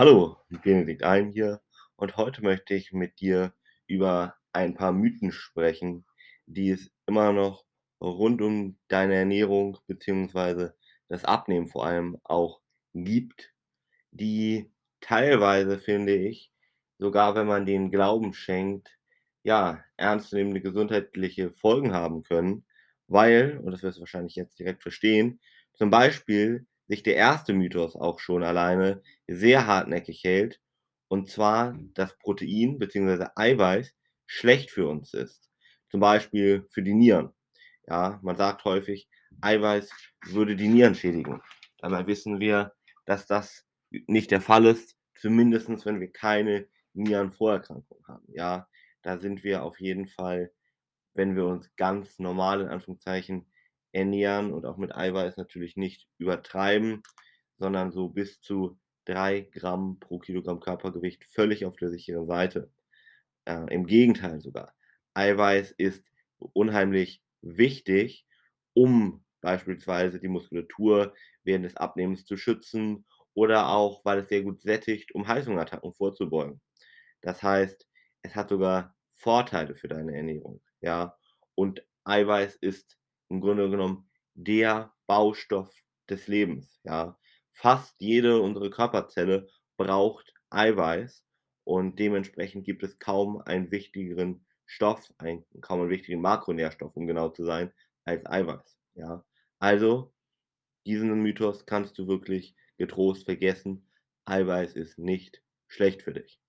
Hallo, Benedikt Alm hier und heute möchte ich mit dir über ein paar Mythen sprechen, die es immer noch rund um deine Ernährung beziehungsweise das Abnehmen vor allem auch gibt, die teilweise, finde ich, sogar wenn man denen Glauben schenkt, ja, ernstzunehmende gesundheitliche Folgen haben können, weil, und das wirst du wahrscheinlich jetzt direkt verstehen, zum Beispiel sich der erste Mythos auch schon alleine sehr hartnäckig hält, und zwar, dass Protein beziehungsweise Eiweiß schlecht für uns ist, zum Beispiel für die Nieren. Ja, man sagt häufig, Eiweiß würde die Nieren schädigen. Dabei wissen wir, dass das nicht der Fall ist, zumindest wenn wir keine Nierenvorerkrankung haben. Ja, da sind wir auf jeden Fall, wenn wir uns ganz normal in Anführungszeichen ernähren und auch mit Eiweiß natürlich nicht übertreiben, sondern so bis zu 3 Gramm pro Kilogramm Körpergewicht völlig auf der sicheren Seite. Äh, Im Gegenteil sogar. Eiweiß ist unheimlich wichtig, um beispielsweise die Muskulatur während des Abnehmens zu schützen oder auch, weil es sehr gut sättigt, um Heißhungerattacken vorzubeugen. Das heißt, es hat sogar Vorteile für deine Ernährung, ja. Und Eiweiß ist im Grunde genommen der Baustoff des Lebens, ja. Fast jede unsere Körperzelle braucht Eiweiß und dementsprechend gibt es kaum einen wichtigeren Stoff, einen kaum einen wichtigen Makronährstoff, um genau zu sein, als Eiweiß, ja. Also, diesen Mythos kannst du wirklich getrost vergessen. Eiweiß ist nicht schlecht für dich.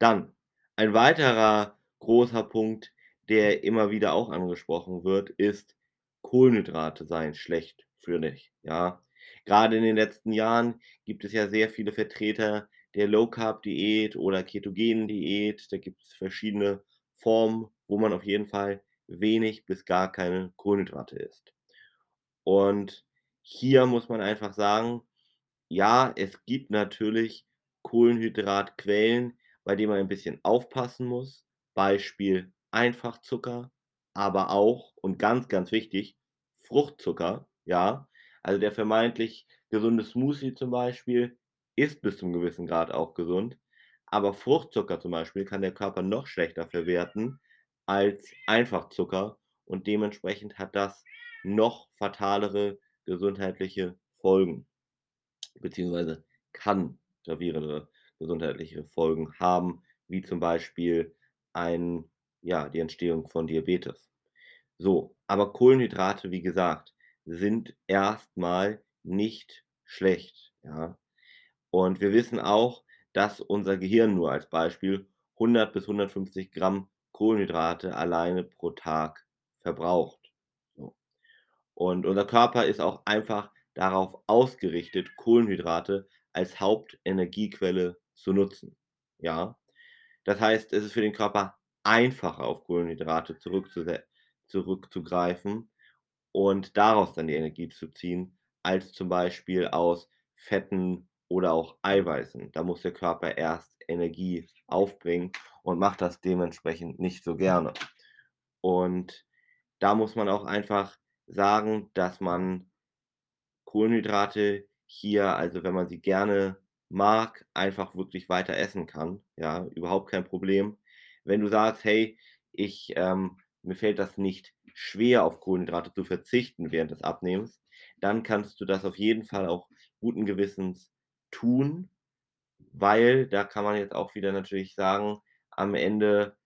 Dann ein weiterer großer Punkt, der immer wieder auch angesprochen wird, ist, Kohlenhydrate seien schlecht für dich, ja. Gerade in den letzten Jahren gibt es ja sehr viele Vertreter der Low-Carb-Diät oder ketogenen Diät. Da gibt es verschiedene Formen, wo man auf jeden Fall wenig bis gar keine Kohlenhydrate isst. Und hier muss man einfach sagen, ja, es gibt natürlich Kohlenhydratquellen, bei denen man ein bisschen aufpassen muss. Beispiel Einfachzucker, aber auch und ganz, ganz wichtig, Fruchtzucker, ja. Also der vermeintlich gesunde Smoothie zum Beispiel ist bis zum gewissen Grad auch gesund, aber Fruchtzucker zum Beispiel kann der Körper noch schlechter verwerten als Einfachzucker und dementsprechend hat das noch fatalere gesundheitliche Folgen, beziehungsweise kann gravierende gesundheitliche Folgen haben, wie zum Beispiel ein, ja, die Entstehung von Diabetes. So, aber Kohlenhydrate, wie gesagt, sind erstmal nicht schlecht, ja. Und wir wissen auch, dass unser Gehirn nur als Beispiel 100 bis 150 Gramm Kohlenhydrate alleine pro Tag verbraucht. So. Und unser Körper ist auch einfach darauf ausgerichtet, Kohlenhydrate als Hauptenergiequelle zu nutzen. Ja. Das heißt, es ist für den Körper einfacher, auf Kohlenhydrate zurückzugreifen und daraus dann die Energie zu ziehen, als zum Beispiel aus Fetten oder auch Eiweißen. Da muss der Körper erst Energie aufbringen und macht das dementsprechend nicht so gerne. Und da muss man auch einfach sagen, dass man Kohlenhydrate hier, also wenn man sie gerne mag, einfach wirklich weiter essen kann. Ja, überhaupt kein Problem. Wenn du sagst, hey, ich, ähm, mir fällt das nicht schwer, auf Kohlenhydrate zu verzichten während des Abnehmens, dann kannst du das auf jeden Fall auch guten Gewissens tun, weil da kann man jetzt auch wieder natürlich sagen, am Ende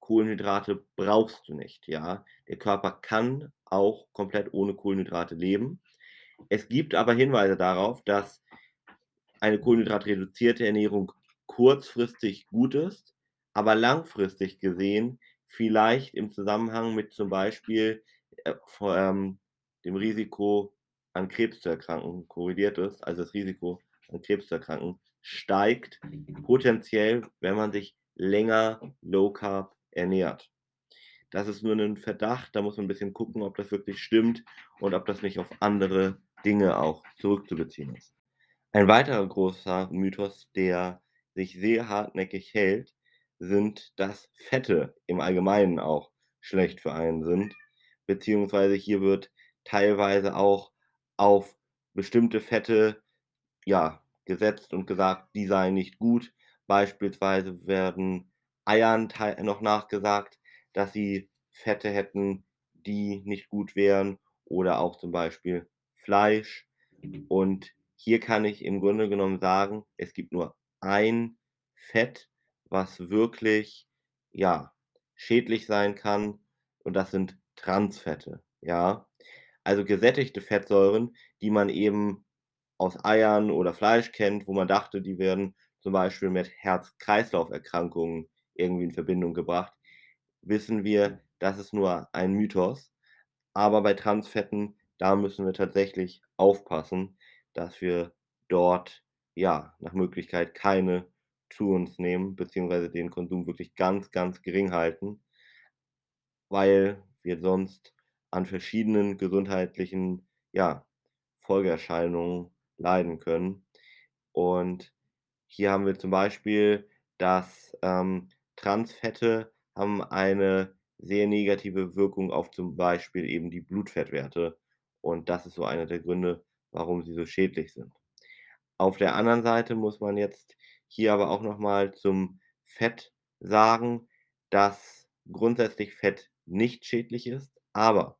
Kohlenhydrate brauchst du nicht, ja. Der Körper kann auch komplett ohne Kohlenhydrate leben. Es gibt aber Hinweise darauf, dass eine kohlenhydratreduzierte Ernährung kurzfristig gut ist, aber langfristig gesehen vielleicht im Zusammenhang mit zum Beispiel äh, vor, ähm, dem Risiko an Krebs zu erkranken korreliert ist, also das Risiko an Krebs zu erkranken steigt potenziell, wenn man sich länger Low Carb ernährt. Das ist nur ein Verdacht, da muss man ein bisschen gucken, ob das wirklich stimmt und ob das nicht auf andere Dinge auch zurückzubeziehen ist. Ein weiterer großer Mythos, der sich sehr hartnäckig hält, sind, dass Fette im Allgemeinen auch schlecht für einen sind, beziehungsweise hier wird teilweise auch auf bestimmte Fette, ja, gesetzt und gesagt, die seien nicht gut. Beispielsweise werden Eiern noch nachgesagt, dass sie Fette hätten, die nicht gut wären oder auch zum Beispiel Fleisch. Und hier kann ich im Grunde genommen sagen, es gibt nur ein Fett, was wirklich, ja, schädlich sein kann und das sind Transfette, ja? Also gesättigte Fettsäuren, die man eben aus Eiern oder Fleisch kennt, wo man dachte, die werden zum Beispiel mit Herz-Kreislauf-Erkrankungen irgendwie in Verbindung gebracht, wissen wir, das ist nur ein Mythos. Aber bei Transfetten, da müssen wir tatsächlich aufpassen, dass wir dort, ja, nach Möglichkeit keine zu uns nehmen, beziehungsweise den Konsum wirklich ganz, ganz gering halten weil wir sonst an verschiedenen gesundheitlichen, ja, Folgeerscheinungen leiden können. Und hier haben wir zum Beispiel, dass, ähm, Transfette haben eine sehr negative Wirkung auf zum Beispiel eben die Blutfettwerte. Und das ist so einer der Gründe, warum sie so schädlich sind. Auf der anderen Seite muss man jetzt hier aber auch noch mal zum Fett sagen, dass grundsätzlich Fett nicht schädlich ist, aber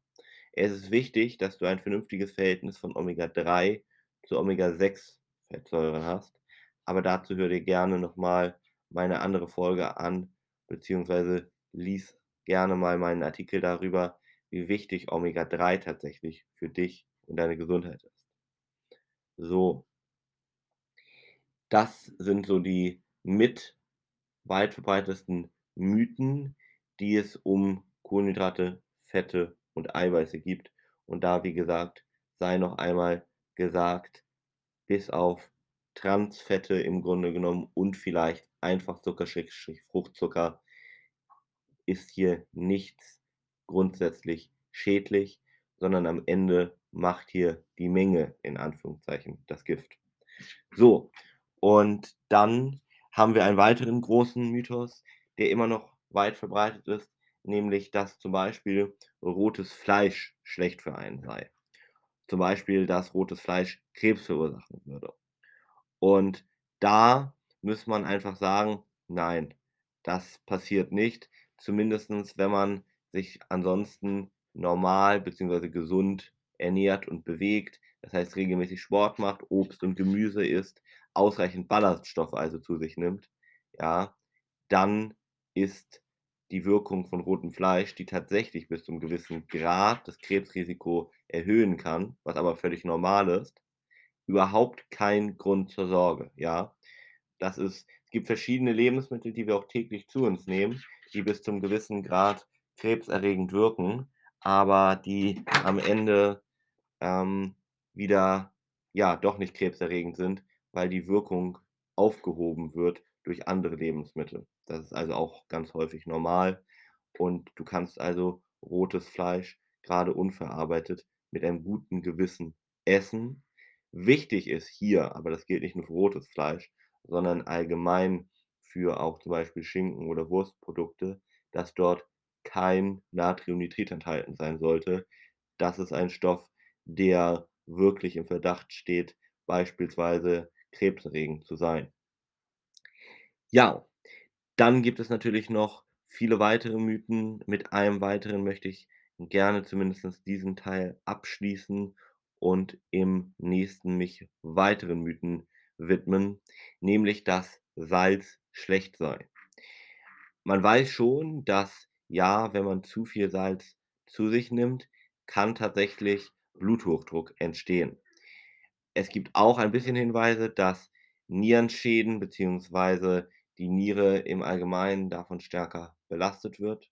es ist wichtig, dass du ein vernünftiges Verhältnis von Omega-3 zu Omega-6-Fettsäuren hast. Aber dazu hör dir gerne noch mal meine andere Folge an, beziehungsweise lies gerne mal meinen Artikel darüber, wie wichtig Omega-3 tatsächlich für dich und deine Gesundheit ist. So. Das sind so die mit weit verbreitetsten Mythen, die es um Kohlenhydrate, Fette und Eiweiße gibt. Und da, wie gesagt, sei noch einmal gesagt, bis auf Transfette im Grunde genommen und vielleicht Einfachzucker, Schrägstrich Fruchtzucker, ist hier nichts grundsätzlich schädlich, sondern am Ende macht hier die Menge in Anführungszeichen das Gift. So, und dann haben wir einen weiteren großen Mythos, der immer noch weit verbreitet ist, nämlich dass zum Beispiel rotes Fleisch schlecht für einen sei. Zum Beispiel, dass rotes Fleisch Krebs verursachen würde. Und da muss man einfach sagen, nein, das passiert nicht. Zumindestens, wenn man sich ansonsten normal bzw. gesund ernährt und bewegt, das heißt regelmäßig Sport macht, Obst und Gemüse isst, ausreichend Ballaststoffe also zu sich nimmt, ja, dann ist die Wirkung von rotem Fleisch, die tatsächlich bis zum gewissen Grad das Krebsrisiko erhöhen kann, was aber völlig normal ist, überhaupt kein Grund zur Sorge, ja? Das ist es gibt verschiedene Lebensmittel, die wir auch täglich zu uns nehmen, die bis zum gewissen Grad krebserregend wirken, aber die am Ende, ähm, wieder, ja, doch nicht krebserregend sind, weil die Wirkung aufgehoben wird durch andere Lebensmittel. Das ist also auch ganz häufig normal und du kannst also rotes Fleisch, grade unverarbeitet, mit einem guten Gewissen essen. Wichtig ist hier, aber das gilt nicht nur für rotes Fleisch, sondern allgemein für auch zum Beispiel Schinken oder Wurstprodukte, dass dort kein Natriumnitrit enthalten sein sollte. Das ist ein Stoff, der wirklich im Verdacht steht, beispielsweise krebserregend zu sein. Ja, dann gibt es natürlich noch viele weitere Mythen. Mit einem weiteren möchte ich gerne zumindest diesen Teil abschließen und im nächsten mich weiteren Mythen widmen, nämlich dass Salz schlecht sei. Man weiß schon, dass ja, wenn man zu viel Salz zu sich nimmt, kann tatsächlich Bluthochdruck entstehen. Es gibt auch ein bisschen Hinweise, dass Nierenschäden beziehungsweise die Niere im Allgemeinen davon stärker belastet wird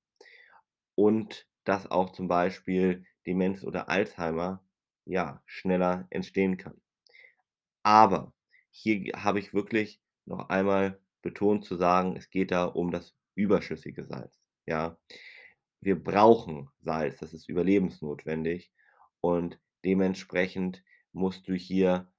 und dass auch zum Beispiel Demenz oder Alzheimer, ja, schneller entstehen kann. Aber hier habe ich wirklich noch einmal betont zu sagen, es geht da um das überschüssige Salz, ja? Wir brauchen Salz, das ist überlebensnotwendig und dementsprechend musst du hier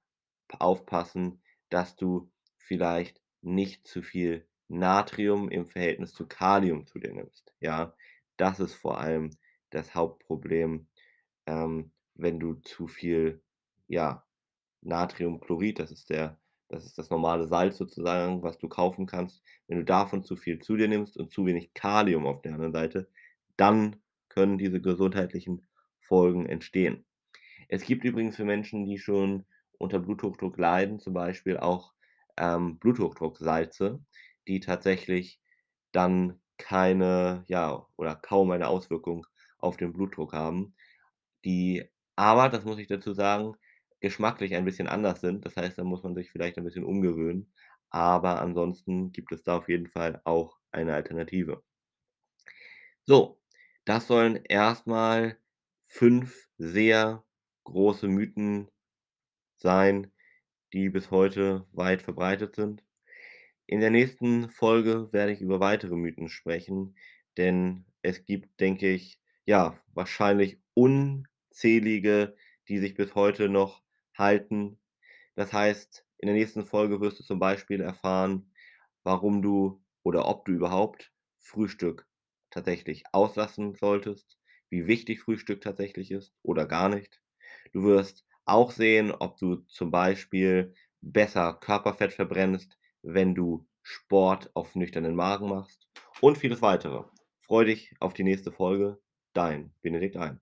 aufpassen, dass du vielleicht nicht zu viel Natrium im Verhältnis zu Kalium zu dir nimmst, ja? Das ist vor allem das Hauptproblem, ähm, wenn du zu viel, ja, Natriumchlorid, das ist der das ist das normale Salz sozusagen, was du kaufen kannst. Wenn du davon zu viel zu dir nimmst und zu wenig Kalium auf der anderen Seite, dann können diese gesundheitlichen Folgen entstehen. Es gibt übrigens für Menschen, die schon unter Bluthochdruck leiden, zum Beispiel auch, ähm, Bluthochdrucksalze, die tatsächlich dann keine, ja oder kaum eine Auswirkung auf den Blutdruck haben, die aber, das muss ich dazu sagen, geschmacklich ein bisschen anders sind. Das heißt, da muss man sich vielleicht ein bisschen umgewöhnen, aber ansonsten gibt es da auf jeden Fall auch eine Alternative. So, das sollen erst mal 5 sehr große Mythen sein, die bis heute weit verbreitet sind. In der nächsten Folge werde ich über weitere Mythen sprechen, denn es gibt, denke ich, ja, wahrscheinlich unzählige, die sich bis heute noch halten. Das heißt, in der nächsten Folge wirst du zum Beispiel erfahren, warum du oder ob du überhaupt Frühstück tatsächlich auslassen solltest, wie wichtig Frühstück tatsächlich ist oder gar nicht. Du wirst auch sehen, ob du zum Beispiel besser Körperfett verbrennst, wenn du Sport auf nüchternen Magen machst und vieles weitere. Freue dich auf die nächste Folge. Dein Benedikt Ein.